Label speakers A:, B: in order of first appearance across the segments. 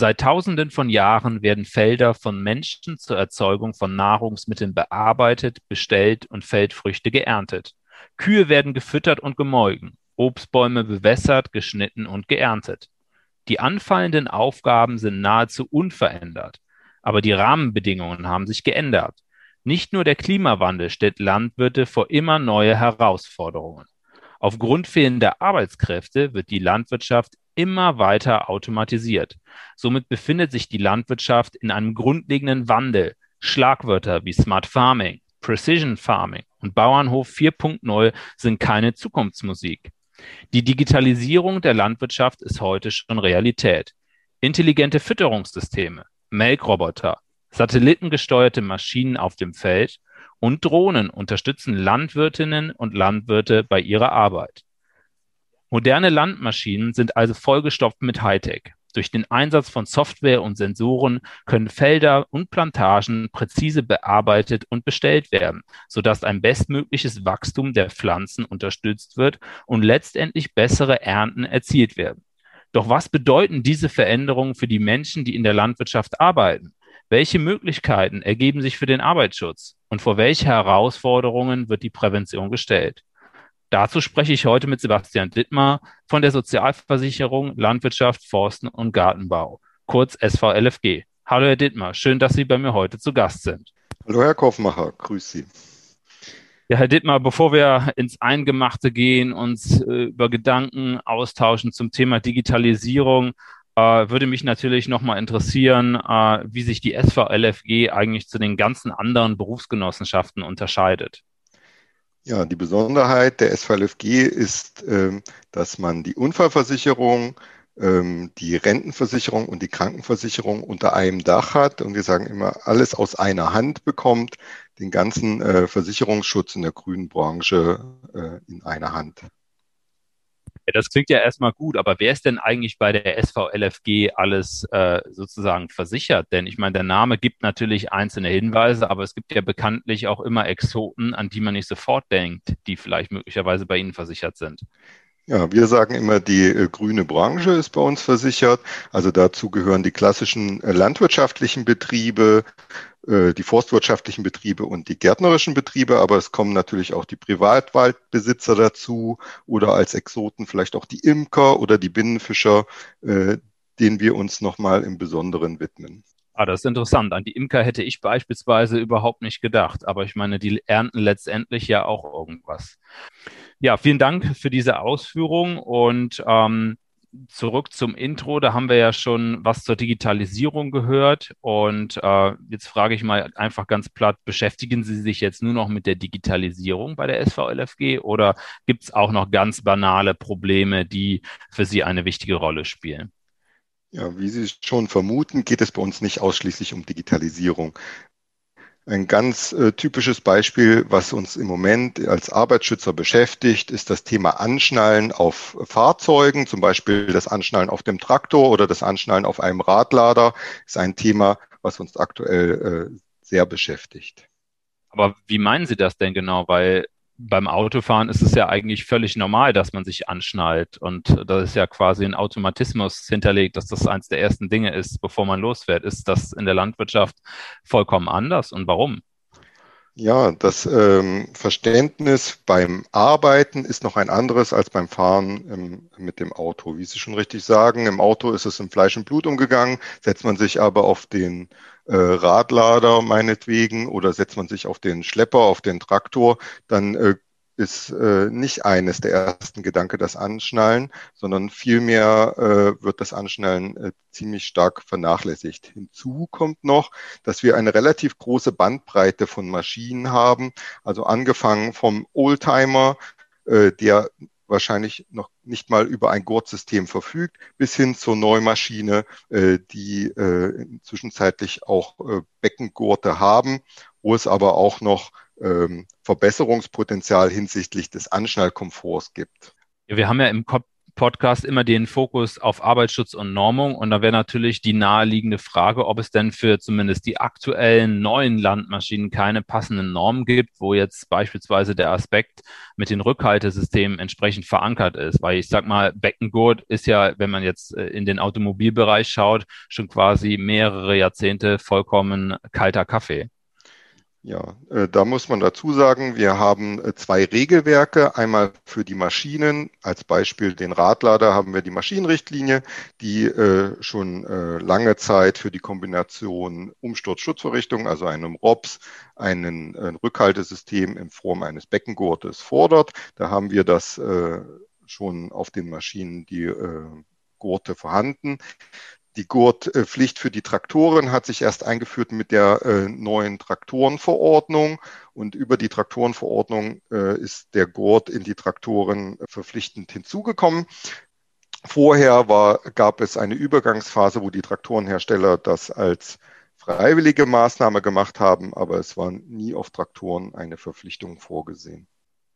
A: Seit Tausenden von Jahren werden Felder von Menschen zur Erzeugung von Nahrungsmitteln bearbeitet, bestellt und Feldfrüchte geerntet. Kühe werden gefüttert und gemolken, Obstbäume bewässert, geschnitten und geerntet. Die anfallenden Aufgaben sind nahezu unverändert, aber die Rahmenbedingungen haben sich geändert. Nicht nur der Klimawandel stellt Landwirte vor immer neue Herausforderungen. Aufgrund fehlender Arbeitskräfte wird die Landwirtschaft immer weiter automatisiert. Somit befindet sich die Landwirtschaft in einem grundlegenden Wandel. Schlagwörter wie Smart Farming, Precision Farming und Bauernhof 4.0 sind keine Zukunftsmusik. Die Digitalisierung der Landwirtschaft ist heute schon Realität. Intelligente Fütterungssysteme, Melkroboter, satellitengesteuerte Maschinen auf dem Feld und Drohnen unterstützen Landwirtinnen und Landwirte bei ihrer Arbeit. Moderne Landmaschinen sind also vollgestopft mit Hightech. Durch den Einsatz von Software und Sensoren können Felder und Plantagen präzise bearbeitet und bestellt werden, sodass ein bestmögliches Wachstum der Pflanzen unterstützt wird und letztendlich bessere Ernten erzielt werden. Doch was bedeuten diese Veränderungen für die Menschen, die in der Landwirtschaft arbeiten? Welche Möglichkeiten ergeben sich für den Arbeitsschutz und vor welche Herausforderungen wird die Prävention gestellt? Dazu spreche ich heute mit Sebastian Dittmar von der Sozialversicherung Landwirtschaft, Forsten und Gartenbau, kurz SVLFG. Hallo Herr Dittmar, schön, dass Sie bei mir heute zu Gast sind.
B: Hallo Herr Kaufmacher, grüß Sie.
A: Ja, Herr Dittmar, bevor wir ins Eingemachte gehen, uns äh, über Gedanken austauschen zum Thema Digitalisierung, äh, würde mich natürlich nochmal interessieren, äh, wie sich die SVLFG eigentlich zu den ganzen anderen Berufsgenossenschaften unterscheidet.
B: Ja, die Besonderheit der SVLFG ist, ähm, dass man die Unfallversicherung, ähm, die Rentenversicherung und die Krankenversicherung unter einem Dach hat. Und wir sagen immer, alles aus einer Hand bekommt, den ganzen äh, Versicherungsschutz in der grünen Branche äh, in einer Hand.
A: Ja, das klingt ja erstmal gut, aber wer ist denn eigentlich bei der SVLFG alles äh, sozusagen versichert? Denn ich meine, der Name gibt natürlich einzelne Hinweise, aber es gibt ja bekanntlich auch immer Exoten, an die man nicht sofort denkt, die vielleicht möglicherweise bei Ihnen versichert sind.
B: Ja, wir sagen immer, die äh, grüne Branche ist bei uns versichert. Also dazu gehören die klassischen äh, landwirtschaftlichen Betriebe, äh, die forstwirtschaftlichen Betriebe und die gärtnerischen Betriebe, aber es kommen natürlich auch die Privatwaldbesitzer dazu oder als Exoten vielleicht auch die Imker oder die Binnenfischer, denen wir uns nochmal im Besonderen widmen.
A: Ah, das ist interessant. An die Imker hätte ich beispielsweise überhaupt nicht gedacht, aber ich meine, die ernten letztendlich ja auch irgendwas. Ja, vielen Dank für diese Ausführung und ähm, zurück zum Intro, da haben wir ja schon was zur Digitalisierung gehört. Und äh, jetzt frage ich mal einfach ganz platt, beschäftigen Sie sich jetzt nur noch mit der Digitalisierung bei der SVLFG oder gibt es auch noch ganz banale Probleme, die für Sie eine wichtige Rolle spielen?
B: Ja, wie Sie schon vermuten, geht es bei uns nicht ausschließlich um Digitalisierung. Ein ganz äh, typisches Beispiel, was uns im Moment als Arbeitsschützer beschäftigt, ist das Thema Anschnallen auf Fahrzeugen, zum Beispiel das Anschnallen auf dem Traktor oder das Anschnallen auf einem Radlader, ist ein Thema, was uns aktuell äh, sehr beschäftigt.
A: Aber wie meinen Sie das denn genau? Weil beim Autofahren ist es ja eigentlich völlig normal, dass man sich anschnallt. Und da ist ja quasi ein Automatismus hinterlegt, dass das eines der ersten Dinge ist, bevor man losfährt. Ist das in der Landwirtschaft vollkommen anders und warum?
B: Ja, das ähm, Verständnis beim Arbeiten ist noch ein anderes als beim Fahren im, mit dem Auto. Wie Sie schon richtig sagen, im Auto ist es im Fleisch und Blut umgegangen. Setzt man sich aber auf den äh, Radlader meinetwegen oder setzt man sich auf den Schlepper, auf den Traktor, dann äh, ist äh, nicht eines der ersten Gedanke das Anschnallen, sondern vielmehr äh, wird das Anschnallen äh, ziemlich stark vernachlässigt. Hinzu kommt noch, dass wir eine relativ große Bandbreite von Maschinen haben, also angefangen vom Oldtimer, äh, der wahrscheinlich noch nicht mal über ein Gurtsystem verfügt, bis hin zur Neumaschine, äh, die äh, zwischenzeitlich auch äh, Beckengurte haben, wo es aber auch noch ähm, Verbesserungspotenzial hinsichtlich des Anschnallkomforts gibt.
A: Ja, wir haben ja im Podcast immer den Fokus auf Arbeitsschutz und Normung. Und da wäre natürlich die naheliegende Frage, ob es denn für zumindest die aktuellen neuen Landmaschinen keine passenden Normen gibt, wo jetzt beispielsweise der Aspekt mit den Rückhaltesystemen entsprechend verankert ist. Weil ich sag mal, Beckengurt ist ja, wenn man jetzt äh, in den Automobilbereich schaut, schon quasi mehrere Jahrzehnte vollkommen kalter Kaffee.
B: Ja, äh, da muss man dazu sagen, wir haben äh, zwei Regelwerke. Einmal für die Maschinen, als Beispiel den Radlader haben wir die Maschinenrichtlinie, die äh, schon äh, lange Zeit für die Kombination Umsturzschutzverrichtung, also einem ROPS, einen äh, Rückhaltesystem in Form eines Beckengurtes fordert. Da haben wir das schon auf den Maschinen die Gurte vorhanden. Die Gurtpflicht für die Traktoren hat sich erst eingeführt mit der äh, neuen Traktorenverordnung und über die Traktorenverordnung äh, ist der Gurt in die Traktoren verpflichtend hinzugekommen. Vorher war, gab es eine Übergangsphase, wo die Traktorenhersteller das als freiwillige Maßnahme gemacht haben, aber es war nie auf Traktoren eine Verpflichtung vorgesehen.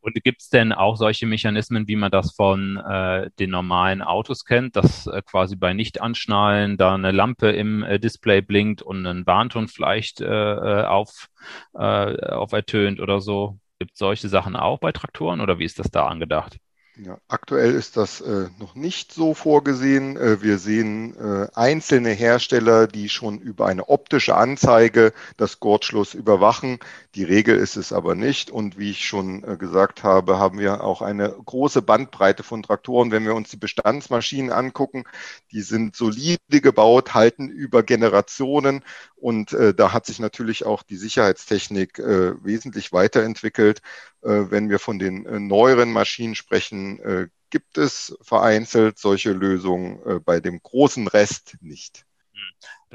A: Und gibt es denn auch solche Mechanismen, wie man das von äh, den normalen Autos kennt, dass äh, quasi bei Nicht-Anschnallen da eine Lampe im äh, Display blinkt und ein Warnton vielleicht äh, äh auf, äh, auf ertönt oder so? Gibt es solche Sachen auch bei Traktoren oder wie ist das da angedacht?
B: Ja, aktuell ist das äh, noch nicht so vorgesehen. Äh, wir sehen äh, einzelne Hersteller, die schon über eine optische Anzeige das Gurtschluss überwachen. Die Regel ist es aber nicht. Und wie ich schon äh, gesagt habe, haben wir auch eine große Bandbreite von Traktoren. Wenn wir uns die Bestandsmaschinen angucken, die sind solide gebaut, halten über Generationen. Und äh, da hat sich natürlich auch die Sicherheitstechnik äh, wesentlich weiterentwickelt. Wenn wir von den neueren Maschinen sprechen, äh, gibt es vereinzelt solche Lösungen, bei dem großen Rest nicht.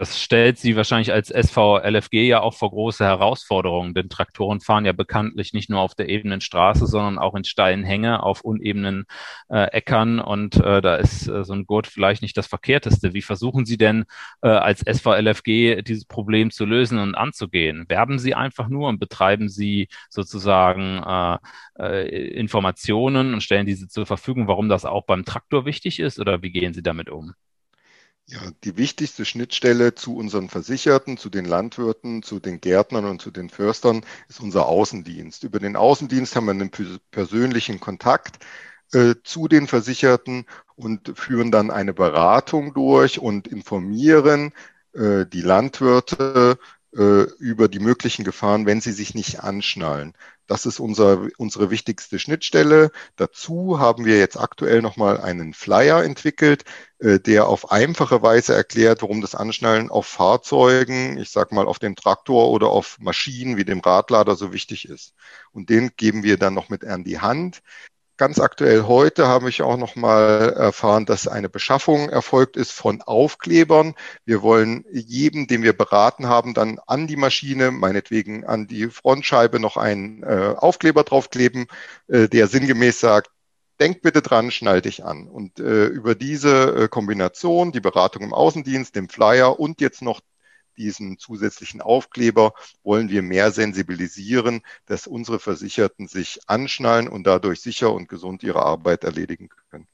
A: Das stellt Sie wahrscheinlich als SVLFG ja auch vor große Herausforderungen, denn Traktoren fahren ja bekanntlich nicht nur auf der ebenen Straße, sondern auch in steilen Hänge auf unebenen äh, Äckern und äh, da ist äh, so ein Gurt vielleicht nicht das Verkehrteste. Wie versuchen Sie denn äh, als SVLFG dieses Problem zu lösen und anzugehen? Werben Sie einfach nur und betreiben Sie sozusagen äh, äh, Informationen und stellen diese zur Verfügung, warum das auch beim Traktor wichtig ist oder wie gehen Sie damit um?
B: Ja, die wichtigste Schnittstelle zu unseren Versicherten, zu den Landwirten, zu den Gärtnern und zu den Förstern ist unser Außendienst. Über den Außendienst haben wir einen persönlichen Kontakt äh, zu den Versicherten und führen dann eine Beratung durch und informieren äh, die Landwirte äh, über die möglichen Gefahren, wenn sie sich nicht anschnallen. Das ist unser, unsere wichtigste Schnittstelle. Dazu haben wir jetzt aktuell nochmal einen Flyer entwickelt, äh, der auf einfache Weise erklärt, warum das Anschnallen auf Fahrzeugen, ich sag mal auf dem Traktor oder auf Maschinen wie dem Radlader so wichtig ist. Und den geben wir dann noch mit an die Hand. Ganz aktuell heute habe ich auch noch mal erfahren, dass eine Beschaffung erfolgt ist von Aufklebern. Wir wollen jedem, den wir beraten haben, dann an die Maschine, meinetwegen an die Frontscheibe noch einen äh, Aufkleber draufkleben, äh, der sinngemäß sagt, denk bitte dran, schnall dich an. Und äh, über diese äh, Kombination, die Beratung im Außendienst, dem Flyer und jetzt noch diesen zusätzlichen Aufkleber wollen wir mehr sensibilisieren, dass unsere Versicherten sich anschnallen und dadurch sicher und gesund ihre Arbeit erledigen können.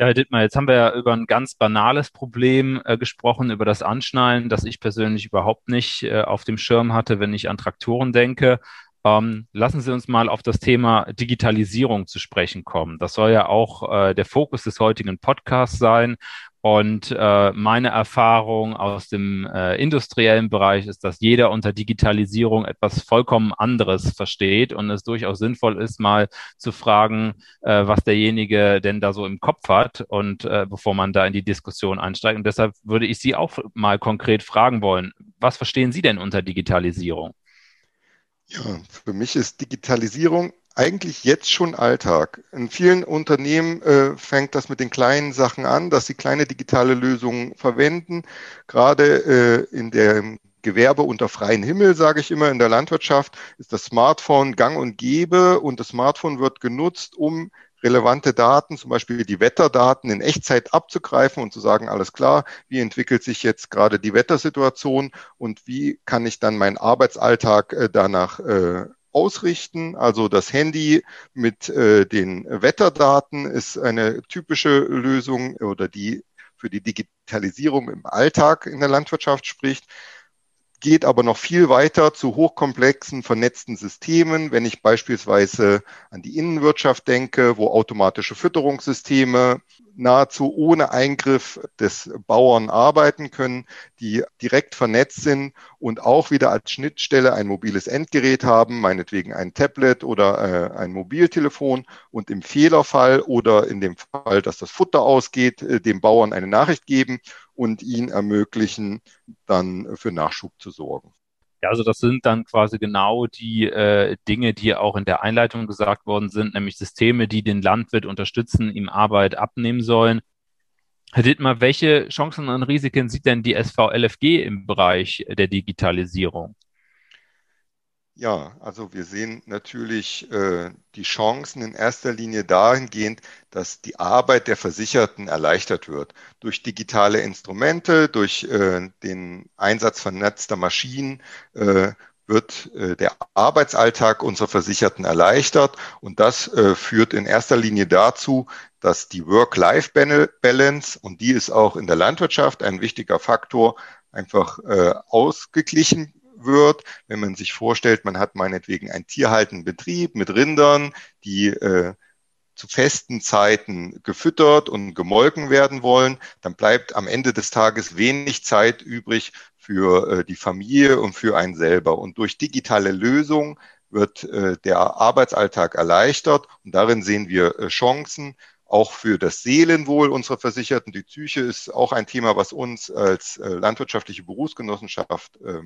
A: Ja, Herr Dittmar, jetzt haben wir ja über ein ganz banales Problem äh, gesprochen, über das Anschnallen, das ich persönlich überhaupt nicht äh, auf dem Schirm hatte, wenn ich an Traktoren denke. Ähm, lassen Sie uns mal auf das Thema Digitalisierung zu sprechen kommen. Das soll ja auch äh, der Fokus des heutigen Podcasts sein. Und äh, meine Erfahrung aus dem äh, industriellen Bereich ist, dass jeder unter Digitalisierung etwas vollkommen anderes versteht und es durchaus sinnvoll ist, mal zu fragen, äh, was derjenige denn da so im Kopf hat und äh, bevor man da in die Diskussion einsteigt. Und deshalb würde ich Sie auch mal konkret fragen wollen, was verstehen Sie denn unter Digitalisierung?
B: Ja, für mich ist Digitalisierung eigentlich jetzt schon Alltag. In vielen Unternehmen äh, fängt das mit den kleinen Sachen an, dass sie kleine digitale Lösungen verwenden. Gerade äh, in der Gewerbe unter freiem Himmel, sage ich immer, in der Landwirtschaft ist das Smartphone gang und gäbe und das Smartphone wird genutzt, um relevante Daten, zum Beispiel die Wetterdaten in Echtzeit abzugreifen und zu sagen, alles klar, wie entwickelt sich jetzt gerade die Wettersituation und wie kann ich dann meinen Arbeitsalltag äh, danach äh, ausrichten. Also das Handy mit äh, den Wetterdaten ist eine typische Lösung oder die für die Digitalisierung im Alltag in der Landwirtschaft spricht geht aber noch viel weiter zu hochkomplexen vernetzten Systemen. Wenn ich beispielsweise an die Innenwirtschaft denke, wo automatische Fütterungssysteme nahezu ohne Eingriff des Bauern arbeiten können, die direkt vernetzt sind und auch wieder als Schnittstelle ein mobiles Endgerät haben, meinetwegen ein Tablet oder äh, ein Mobiltelefon und im Fehlerfall oder in dem Fall, dass das Futter ausgeht, äh, dem Bauern eine Nachricht geben und ihn ermöglichen, dann für Nachschub zu sorgen.
A: Ja, also das sind dann quasi genau die äh, Dinge, die auch in der Einleitung gesagt worden sind, nämlich Systeme, die den Landwirt unterstützen, ihm Arbeit abnehmen sollen. Herr Dittmar, welche Chancen und Risiken sieht denn die SVLFG im Bereich der Digitalisierung?
B: Ja, also wir sehen natürlich äh, die Chancen in erster Linie dahingehend, dass die Arbeit der Versicherten erleichtert wird. Durch digitale Instrumente, durch äh, den Einsatz vernetzter Maschinen äh, wird äh, der Arbeitsalltag unserer Versicherten erleichtert. Und das äh, führt in erster Linie dazu, dass die Work-Life-Balance, und die ist auch in der Landwirtschaft ein wichtiger Faktor, einfach äh, ausgeglichen wird, wenn man sich vorstellt, man hat meinetwegen einen tierhaltenden Betrieb mit Rindern, die äh, zu festen Zeiten gefüttert und gemolken werden wollen, dann bleibt am Ende des Tages wenig Zeit übrig für äh, die Familie und für einen selber. Und durch digitale Lösungen wird äh, der Arbeitsalltag erleichtert und darin sehen wir äh, Chancen, auch für das Seelenwohl unserer Versicherten. Die Psyche ist auch ein Thema, was uns als äh, landwirtschaftliche Berufsgenossenschaft äh,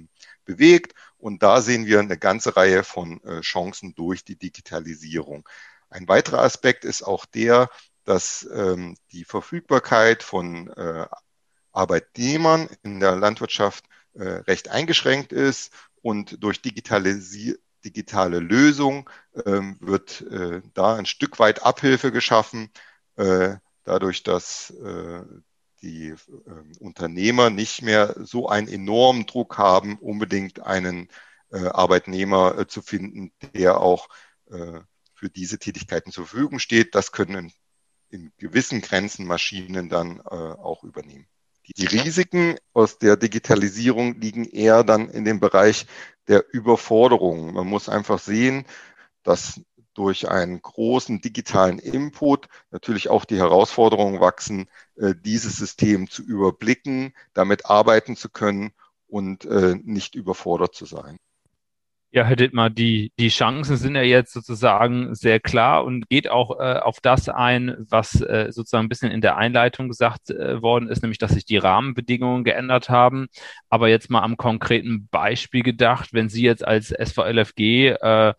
B: bewegt. Und da sehen wir eine ganze Reihe von äh, Chancen durch die Digitalisierung. Ein weiterer Aspekt ist auch der, dass ähm, die Verfügbarkeit von äh, Arbeitnehmern in der Landwirtschaft recht eingeschränkt ist und durch Digitalisi digitale Lösung ähm, wird da ein Stück weit Abhilfe geschaffen, dadurch, dass äh, die äh, Unternehmer nicht mehr so einen enormen Druck haben, unbedingt einen äh, Arbeitnehmer äh, zu finden, der auch äh, für diese Tätigkeiten zur Verfügung steht. Das können in, gewissen Grenzen Maschinen dann äh, auch übernehmen. Die Risiken aus der Digitalisierung liegen eher dann in dem Bereich der Überforderung. Man muss einfach sehen, dass durch einen großen digitalen Input natürlich auch die Herausforderungen wachsen, äh, dieses System zu überblicken, damit arbeiten zu können und äh, nicht überfordert zu sein.
A: Ja, Herr Dittmar, die, die Chancen sind ja jetzt sozusagen sehr klar und geht auch äh, auf das ein, was äh, sozusagen ein bisschen in der Einleitung gesagt äh, worden ist, nämlich dass sich die Rahmenbedingungen geändert haben. Aber jetzt mal am konkreten Beispiel gedacht, wenn Sie jetzt als SVLFG äh,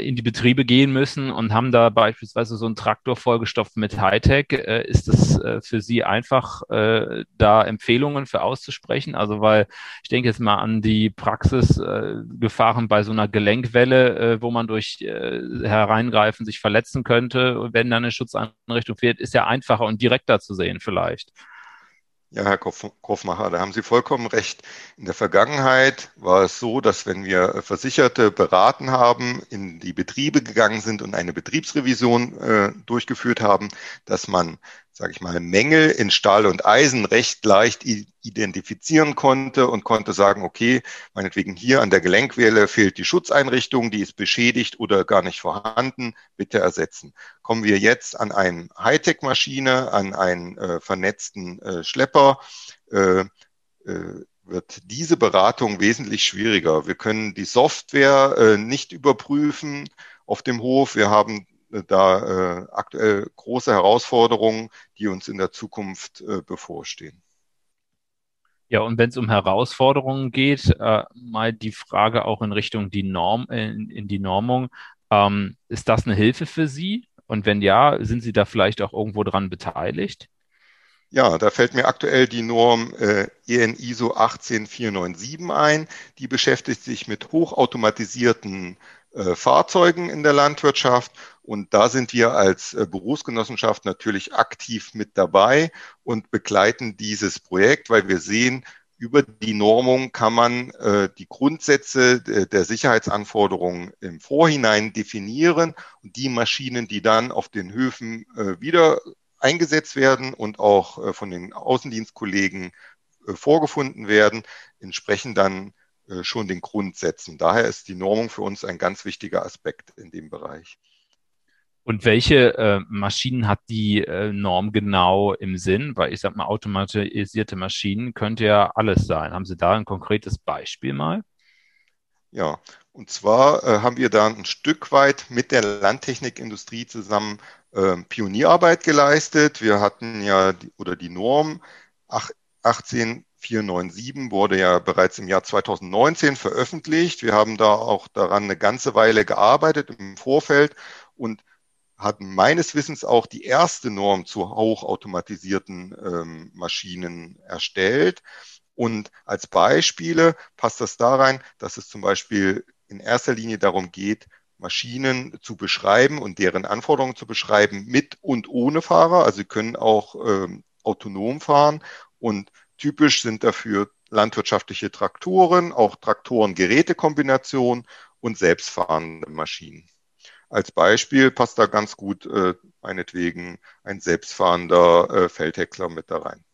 A: in die Betriebe gehen müssen und haben da beispielsweise so einen Traktor vollgestopft mit Hightech. Äh, ist es äh, für Sie einfach, da Empfehlungen für auszusprechen? Also, weil ich denke jetzt mal an die Praxisgefahren bei so einer Gelenkwelle, wo man durch Hereingreifen sich verletzen könnte. Wenn dann eine Schutzeinrichtung fehlt, ist ja einfacher und direkter zu sehen vielleicht.
B: Ja, Herr Kopfmacher, da haben Sie vollkommen recht. In der Vergangenheit war es so, dass wenn wir Versicherte beraten haben, in die Betriebe gegangen sind und eine Betriebsrevision äh, durchgeführt haben, dass man sage ich mal, Mängel in Stahl und Eisen recht leicht identifizieren konnte und konnte sagen, okay, meinetwegen hier an der Gelenkwelle fehlt die Schutzeinrichtung, die ist beschädigt oder gar nicht vorhanden, bitte ersetzen. Kommen wir jetzt an eine Hightech-Maschine, an einen äh, vernetzten äh, Schlepper, äh, äh, wird diese Beratung wesentlich schwieriger. Wir können die Software äh, nicht überprüfen auf dem Hof. Wir haben da äh, aktuell große Herausforderungen, die uns in der Zukunft äh, bevorstehen.
A: Ja, und wenn es um Herausforderungen geht, äh, mal die Frage auch in Richtung die Norm, in, in die Normung. Ähm, ist das eine Hilfe für Sie? Und wenn ja, sind Sie da vielleicht auch irgendwo dran beteiligt?
B: Ja, da fällt mir aktuell die Norm äh, EN ISO 18497 ein. Die beschäftigt sich mit hochautomatisierten äh, Fahrzeugen in der Landwirtschaft. Und da sind wir als äh, Berufsgenossenschaft natürlich aktiv mit dabei und begleiten dieses Projekt, weil wir sehen, über die Normung kann man äh, die Grundsätze der Sicherheitsanforderungen im Vorhinein definieren und die Maschinen, die dann auf den Höfen äh, wieder eingesetzt werden und auch äh, von den Außendienstkollegen äh, vorgefunden werden, entsprechen dann schon den Grundsätzen. Daher ist die Normung für uns ein ganz wichtiger Aspekt in dem Bereich.
A: Und welche äh, Maschinen hat die äh, Norm genau im Sinn? Weil ich sag mal, automatisierte Maschinen könnte ja alles sein. Haben Sie da ein konkretes Beispiel mal?
B: Ja, und zwar äh, haben wir da ein Stück weit mit der Landtechnikindustrie zusammen äh, Pionierarbeit geleistet. Wir hatten ja die, oder die Norm 18497 wurde ja bereits im Jahr 2019 veröffentlicht. Wir haben da auch daran eine ganze Weile gearbeitet im Vorfeld und hatten meines Wissens auch die erste Norm zu hochautomatisierten ähm, Maschinen erstellt. Und als Beispiele passt das da rein, dass es zum Beispiel in erster Linie darum geht, Maschinen zu beschreiben und deren Anforderungen zu beschreiben mit und ohne Fahrer. Also sie können auch ähm, autonom fahren und typisch sind dafür landwirtschaftliche Traktoren, auch Traktoren-Gerätekombination und selbstfahrende Maschinen. Als Beispiel passt da ganz gut äh, meinetwegen ein selbstfahrender äh, Feldhäcksler mit da rein.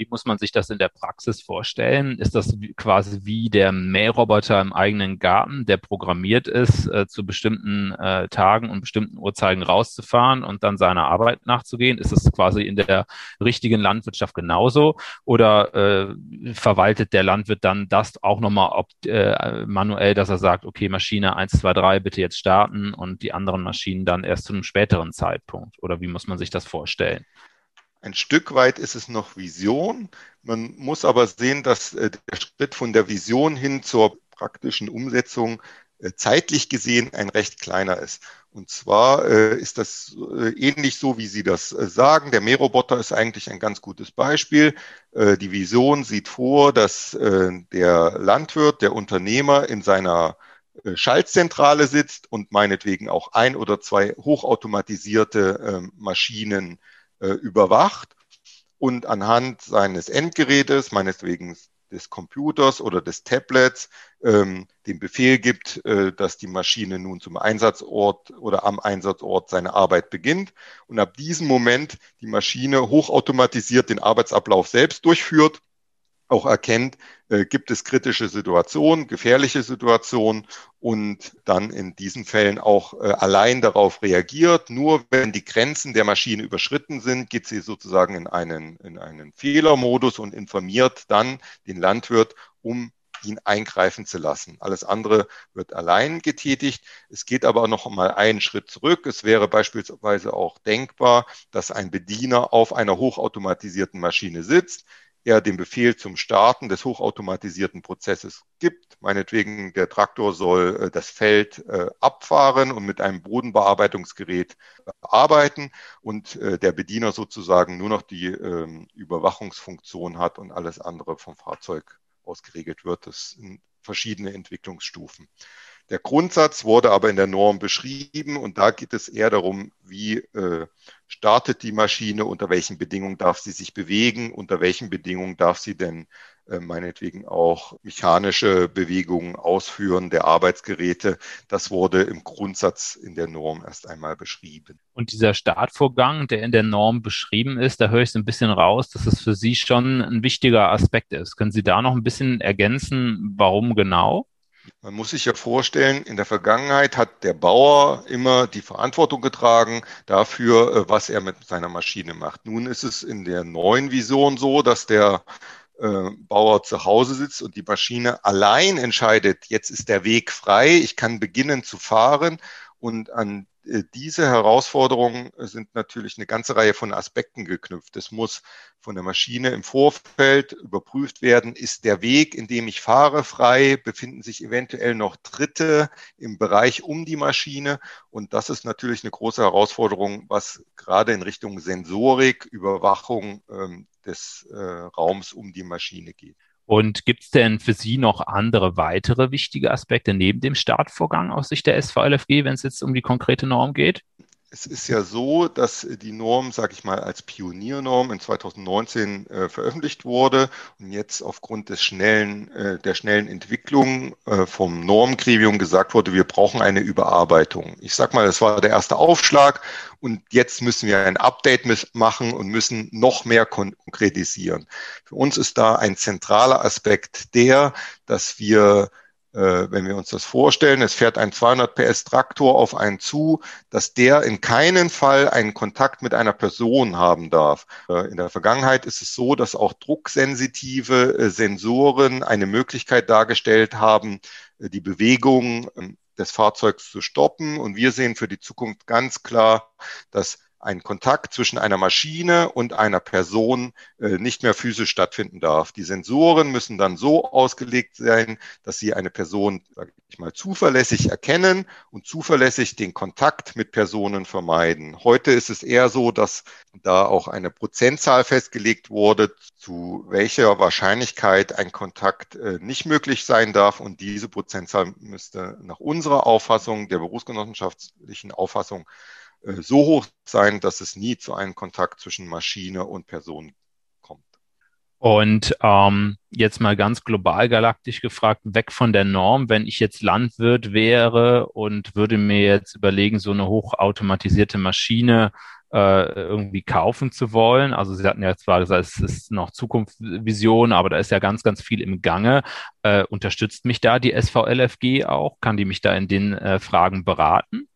A: Wie muss man sich das in der Praxis vorstellen? Ist das quasi wie der Mähroboter im eigenen Garten, der programmiert ist, äh, zu bestimmten äh, Tagen und bestimmten Uhrzeiten rauszufahren und dann seiner Arbeit nachzugehen? Ist das quasi in der richtigen Landwirtschaft genauso? Oder äh, verwaltet der Landwirt dann das auch nochmal äh, manuell, dass er sagt, okay, Maschine 1, 2, 3, bitte jetzt starten und die anderen Maschinen dann erst zu einem späteren Zeitpunkt? Oder wie muss man sich das vorstellen?
B: Ein Stück weit ist es noch Vision. Man muss aber sehen, dass äh, der Schritt von der Vision hin zur praktischen Umsetzung äh, zeitlich gesehen ein recht kleiner ist. Und zwar äh, ist das ähnlich so, wie Sie das sagen. Der Mähroboter ist eigentlich ein ganz gutes Beispiel. Die Vision sieht vor, dass der Landwirt, der Unternehmer in seiner Schaltzentrale sitzt und meinetwegen auch ein oder zwei hochautomatisierte ähm, Maschinen äh, überwacht und anhand seines Endgerätes, meinetwegen des Computers oder des Tablets, ähm, den Befehl gibt, äh, dass die Maschine nun zum Einsatzort oder am Einsatzort seine Arbeit beginnt und ab diesem Moment die Maschine hochautomatisiert den Arbeitsablauf selbst durchführt auch erkennt, äh, gibt es kritische Situationen, gefährliche Situationen und dann in diesen Fällen auch äh, allein darauf reagiert. Nur wenn die Grenzen der Maschine überschritten sind, geht sie sozusagen in einen, in einen Fehlermodus und informiert dann den Landwirt, um ihn eingreifen zu lassen. Alles andere wird allein getätigt. Es geht aber noch mal einen Schritt zurück. Es wäre beispielsweise auch denkbar, dass ein Bediener auf einer hochautomatisierten Maschine sitzt, er den Befehl zum Starten des hochautomatisierten Prozesses gibt. Meinetwegen, der Traktor soll äh, das Feld äh, abfahren und mit einem Bodenbearbeitungsgerät äh, arbeiten und der Bediener sozusagen nur noch die ähm, Überwachungsfunktion hat und alles andere vom Fahrzeug aus geregelt wird. Das sind verschiedene Entwicklungsstufen. Der Grundsatz wurde aber in der Norm beschrieben und da geht es eher darum, wie äh, startet die Maschine, unter welchen Bedingungen darf sie sich bewegen, unter welchen Bedingungen darf sie denn äh, meinetwegen auch mechanische Bewegungen ausführen der Arbeitsgeräte. Das wurde im Grundsatz in der Norm erst einmal beschrieben.
A: Und dieser Startvorgang, der in der Norm beschrieben ist, da höre ich so ein bisschen raus, dass es für Sie schon ein wichtiger Aspekt ist. Können Sie da noch ein bisschen ergänzen, warum genau?
B: Man muss sich ja vorstellen, in der Vergangenheit hat der Bauer immer die Verantwortung getragen dafür, äh, was er mit seiner Maschine macht. Nun ist es in der neuen Vision so, dass der äh, Bauer zu Hause sitzt und die Maschine allein entscheidet, jetzt ist der Weg frei, ich kann beginnen zu fahren und an äh, diese Herausforderungen sind natürlich eine ganze Reihe von Aspekten geknüpft. Es muss von der Maschine im Vorfeld überprüft werden, ist der Weg, in dem ich fahre, frei, befinden sich eventuell noch Dritte im Bereich um die Maschine. Und das ist natürlich eine große Herausforderung, was gerade in Richtung Sensorik, Überwachung ähm, des äh, Raums um die Maschine geht.
A: Und gibt es denn für Sie noch andere weitere wichtige Aspekte neben dem Startvorgang aus Sicht der SVLFG, wenn es jetzt um die konkrete Norm geht?
B: Es ist ja so, dass die Norm, sage ich mal, als Pioniernorm in 2019 äh, veröffentlicht wurde und jetzt aufgrund des schnellen, äh, der schnellen Entwicklung äh, vom Normgremium gesagt wurde, wir brauchen eine Überarbeitung. Ich sage mal, das war der erste Aufschlag und jetzt müssen wir ein Update machen und müssen noch mehr konkretisieren. Für uns ist da ein zentraler Aspekt der, dass wir wenn wir uns das vorstellen, es fährt ein 200 PS Traktor auf einen zu, dass der in keinen Fall einen Kontakt mit einer Person haben darf. Äh, in der Vergangenheit ist es so, dass auch drucksensitive äh, Sensoren eine Möglichkeit dargestellt haben, die Bewegung ähm, des Fahrzeugs zu stoppen. Und wir sehen für die Zukunft ganz klar, dass ein Kontakt zwischen einer Maschine und einer Person äh, nicht mehr physisch stattfinden darf. Die Sensoren müssen dann so ausgelegt sein, dass sie eine Person, sage ich mal, zuverlässig erkennen und zuverlässig den Kontakt mit Personen vermeiden. Heute ist es eher so, dass da auch eine Prozentzahl festgelegt wurde, zu welcher Wahrscheinlichkeit ein Kontakt äh, nicht möglich sein darf. Und diese Prozentzahl müsste nach unserer Auffassung, der berufsgenossenschaftlichen Auffassung, so hoch sein, dass es nie zu einem Kontakt zwischen Maschine und Person kommt.
A: Und ähm, jetzt mal ganz global galaktisch gefragt, weg von der Norm, wenn ich jetzt Landwirt wäre und würde mir jetzt überlegen, so eine hochautomatisierte Maschine äh, irgendwie kaufen zu wollen. Also Sie hatten ja zwar gesagt, es ist noch Zukunftsvision, aber da ist ja ganz, ganz viel im Gange. Äh, unterstützt mich da die SVLFG auch? Kann die mich da in den äh, Fragen beraten?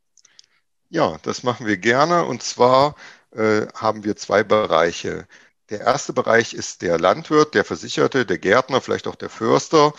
B: Ja, das machen wir gerne. Und zwar äh, haben wir zwei Bereiche. Der erste Bereich ist der Landwirt, der Versicherte, der Gärtner, vielleicht auch der Förster,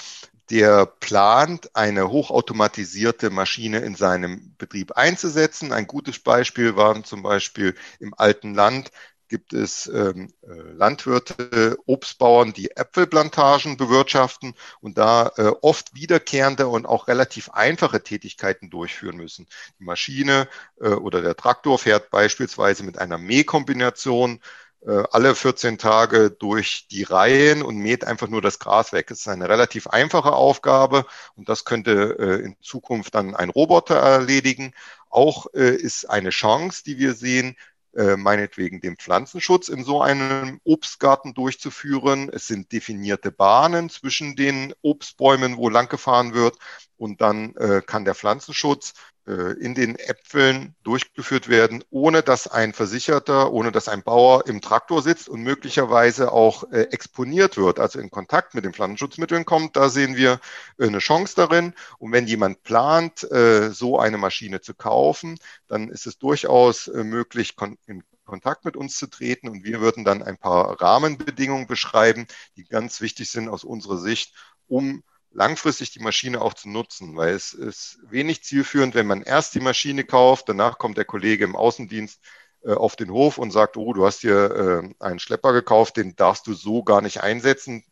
B: der plant, eine hochautomatisierte Maschine in seinem Betrieb einzusetzen. Ein gutes Beispiel waren zum Beispiel im alten Land gibt es ähm, äh, Landwirte, Obstbauern, die Äpfelplantagen bewirtschaften und da äh, oft wiederkehrende und auch relativ einfache Tätigkeiten durchführen müssen. Die Maschine äh, oder der Traktor fährt beispielsweise mit einer Mähkombination äh, alle 14 Tage durch die Reihen und mäht einfach nur das Gras weg. Es ist eine relativ einfache Aufgabe und das könnte äh, in Zukunft dann ein Roboter erledigen. Auch äh, ist eine Chance, die wir sehen, äh, meinetwegen den Pflanzenschutz in so einem Obstgarten durchzuführen. Es sind definierte Bahnen zwischen den Obstbäumen, wo lang gefahren wird. Und dann äh, kann der Pflanzenschutz in den Äpfeln durchgeführt werden, ohne dass ein Versicherter, ohne dass ein Bauer im Traktor sitzt und möglicherweise auch äh, exponiert wird, also in Kontakt mit den Pflanzenschutzmitteln kommt. Da sehen wir äh, eine Chance darin. Und wenn jemand plant, so eine Maschine zu kaufen, dann ist es durchaus möglich, in Kontakt mit uns zu treten und wir würden dann ein paar Rahmenbedingungen beschreiben, die ganz wichtig sind aus unserer Sicht, um langfristig die Maschine auch zu nutzen, weil es ist wenig zielführend, wenn man erst die Maschine kauft, danach kommt der Kollege im Außendienst äh, auf den Hof und sagt, oh, du hast hier äh, einen Schlepper gekauft, den darfst du so gar nicht einsetzen.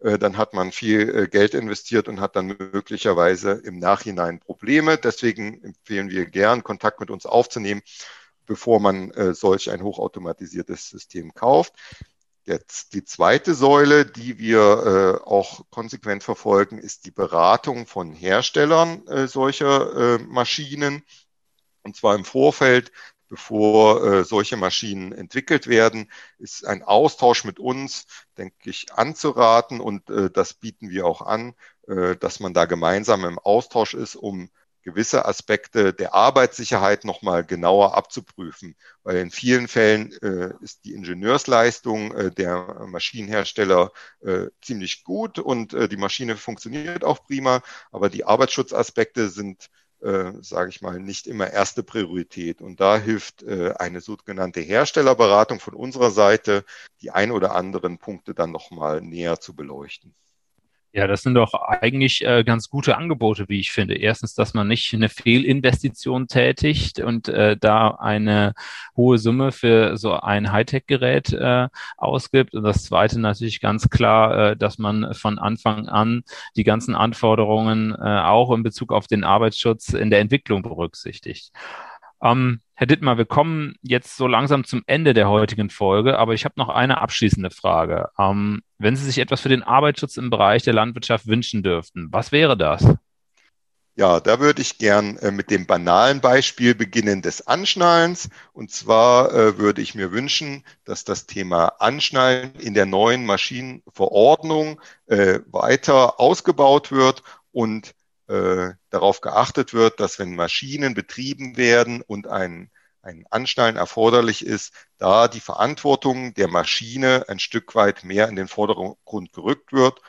B: Äh, dann hat man viel äh, Geld investiert und hat dann möglicherweise im Nachhinein Probleme. Deswegen empfehlen wir gern, Kontakt mit uns aufzunehmen, bevor man äh, solch ein hochautomatisiertes System kauft. Jetzt die zweite Säule, die wir äh, auch konsequent verfolgen, ist die Beratung von Herstellern äh, solcher äh, Maschinen. Und zwar im Vorfeld, bevor äh, solche Maschinen entwickelt werden, ist ein Austausch mit uns, denke ich, anzuraten. Und äh, das bieten wir auch an, äh, dass man da gemeinsam im Austausch ist, um gewisse Aspekte der Arbeitssicherheit nochmal genauer abzuprüfen, weil in vielen Fällen äh, ist die Ingenieursleistung äh, der Maschinenhersteller äh, ziemlich gut und äh, die Maschine funktioniert auch prima, aber die Arbeitsschutzaspekte sind, äh, sage ich mal, nicht immer erste Priorität. Und da hilft äh, eine sogenannte Herstellerberatung von unserer Seite, die ein oder anderen Punkte dann nochmal näher zu beleuchten.
A: Ja, das sind doch eigentlich äh, ganz gute Angebote, wie ich finde. Erstens, dass man nicht eine Fehlinvestition tätigt und äh, da eine hohe Summe für so ein Hightech-Gerät äh, ausgibt. Und das Zweite natürlich ganz klar, äh, dass man von Anfang an die ganzen Anforderungen äh, auch in Bezug auf den Arbeitsschutz in der Entwicklung berücksichtigt. Ähm, Herr Dittmar, wir kommen jetzt so langsam zum Ende der heutigen Folge, aber ich habe noch eine abschließende Frage. Ähm, wenn Sie sich etwas für den Arbeitsschutz im Bereich der Landwirtschaft wünschen dürften, was wäre das?
B: Ja, da würde ich gern äh, mit dem banalen Beispiel beginnen des Anschnallens. Und zwar äh, würde ich mir wünschen, dass das Thema Anschnallen in der neuen Maschinenverordnung äh, weiter ausgebaut wird und äh, darauf geachtet wird, dass wenn Maschinen betrieben werden und ein, ein Anschnallen erforderlich ist, da die Verantwortung der Maschine ein Stück weit mehr in den Vordergrund gerückt wird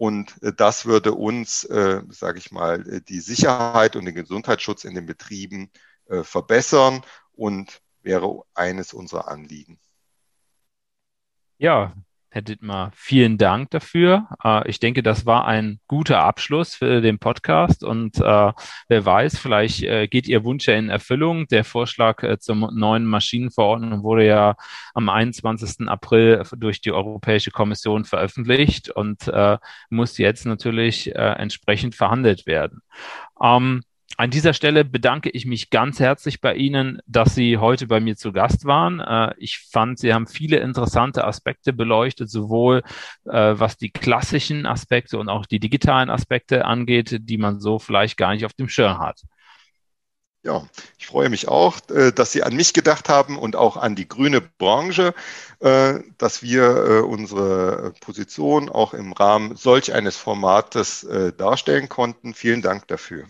B: und äh, das würde uns, äh, sage ich mal, äh, die Sicherheit und den Gesundheitsschutz in den Betrieben äh, verbessern und wäre eines unserer Anliegen.
A: Ja, Herr Dittmar, vielen Dank dafür. Äh, ich denke, das war ein guter Abschluss für den Podcast und äh, wer weiß, vielleicht äh, geht Ihr Wunsch ja in Erfüllung. Der Vorschlag zur neuen Maschinenverordnung wurde ja am 21. April durch die Europäische Kommission veröffentlicht und muss jetzt natürlich entsprechend verhandelt werden. Ähm, an dieser Stelle bedanke ich mich ganz herzlich bei Ihnen, dass Sie heute bei mir zu Gast waren. Äh, ich fand, Sie haben viele interessante Aspekte beleuchtet, sowohl äh, was die klassischen Aspekte und auch die digitalen Aspekte angeht, die man so vielleicht gar nicht auf dem Schirm hat.
B: Ja, ich freue mich auch, äh, dass Sie an mich gedacht haben und auch an die grüne Branche, dass wir unsere Position auch im Rahmen solch eines Formates darstellen konnten. Vielen Dank dafür.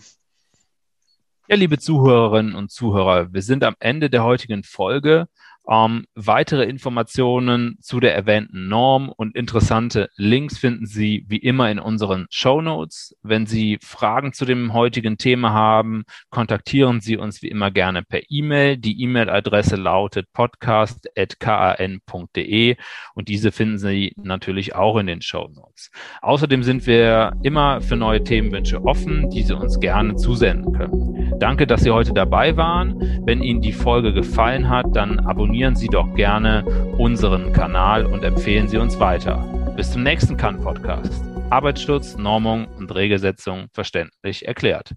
A: Ja, liebe Zuhörerinnen und Zuhörer, wir sind am Ende der heutigen Folge. Ähm, weitere Informationen zu der erwähnten Norm und interessante Links finden Sie wie immer in unseren Show Notes. Wenn Sie Fragen zu dem heutigen Thema haben, kontaktieren Sie uns wie immer gerne per E-Mail. Die E-Mail-Adresse lautet podcast.kan.de und diese finden Sie natürlich auch in den Show Notes. Außerdem sind wir immer für neue Themenwünsche offen, die Sie uns gerne zusenden können. Danke, dass Sie heute dabei waren. Wenn Ihnen die Folge gefallen hat, dann abonnieren abonnieren Sie doch gerne unseren Kanal und empfehlen Sie uns weiter. Bis zum nächsten Kann-Podcast. Arbeitsschutz, Normung und Regelsetzung verständlich erklärt.